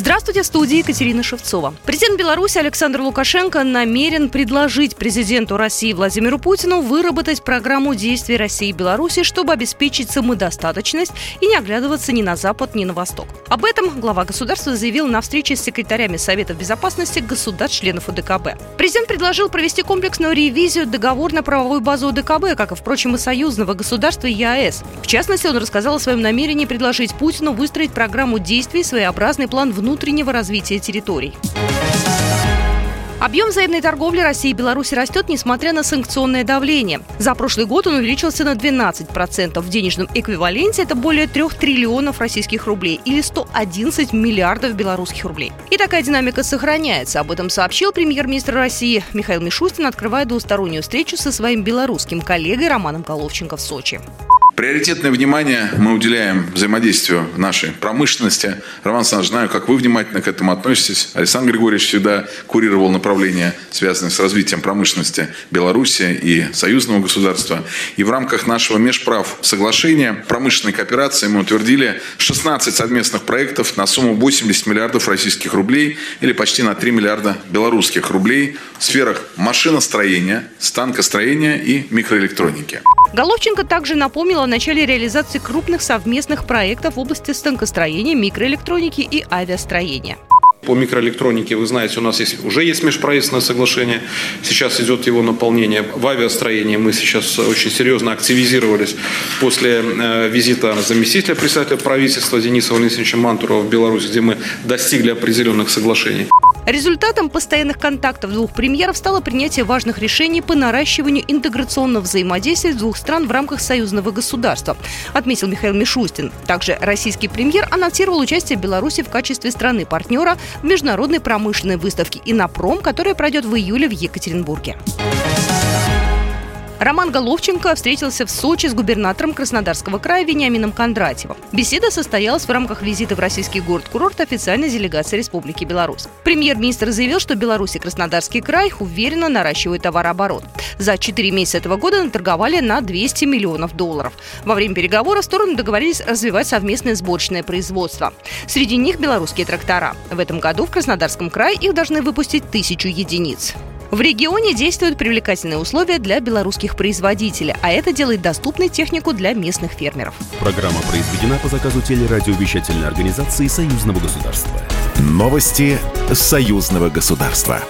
Здравствуйте, в студии Екатерина Шевцова. Президент Беларуси Александр Лукашенко намерен предложить президенту России Владимиру Путину выработать программу действий России и Беларуси, чтобы обеспечить самодостаточность и не оглядываться ни на Запад, ни на Восток. Об этом глава государства заявил на встрече с секретарями Совета безопасности государств-членов ОДКБ. Президент предложил провести комплексную ревизию договорно-правовой базы ОДКБ, как и, впрочем, и союзного государства ЕАЭС. В частности, он рассказал о своем намерении предложить Путину выстроить программу действий, своеобразный план внутреннего развития территорий. Объем взаимной торговли России и Беларуси растет, несмотря на санкционное давление. За прошлый год он увеличился на 12%. В денежном эквиваленте это более 3 триллионов российских рублей или 111 миллиардов белорусских рублей. И такая динамика сохраняется. Об этом сообщил премьер-министр России Михаил Мишустин, открывая двустороннюю встречу со своим белорусским коллегой Романом Головченко в Сочи. Приоритетное внимание мы уделяем взаимодействию нашей промышленности. Роман Александрович, знаю, как вы внимательно к этому относитесь. Александр Григорьевич всегда курировал направления, связанные с развитием промышленности Беларуси и союзного государства. И в рамках нашего межправ соглашения промышленной кооперации мы утвердили 16 совместных проектов на сумму 80 миллиардов российских рублей или почти на 3 миллиарда белорусских рублей в сферах машиностроения, станкостроения и микроэлектроники. Головченко также напомнила начале реализации крупных совместных проектов в области станкостроения, микроэлектроники и авиастроения. По микроэлектронике, вы знаете, у нас есть, уже есть межправительственное соглашение. Сейчас идет его наполнение. В авиастроении мы сейчас очень серьезно активизировались после э, визита заместителя председателя правительства Дениса Валентиновича Мантурова в Беларусь, где мы достигли определенных соглашений. Результатом постоянных контактов двух премьеров стало принятие важных решений по наращиванию интеграционного взаимодействия двух стран в рамках союзного государства, отметил Михаил Мишустин. Также российский премьер анонсировал участие Беларуси в качестве страны-партнера в международной промышленной выставке «Инопром», которая пройдет в июле в Екатеринбурге. Роман Головченко встретился в Сочи с губернатором Краснодарского края Вениамином Кондратьевым. Беседа состоялась в рамках визита в российский город-курорт официальной делегации Республики Беларусь. Премьер-министр заявил, что Беларусь и Краснодарский край уверенно наращивают товарооборот. За 4 месяца этого года наторговали на 200 миллионов долларов. Во время переговоров стороны договорились развивать совместное сборочное производство. Среди них белорусские трактора. В этом году в Краснодарском крае их должны выпустить тысячу единиц. В регионе действуют привлекательные условия для белорусских производителей, а это делает доступной технику для местных фермеров. Программа произведена по заказу телерадиовещательной организации Союзного государства. Новости Союзного государства.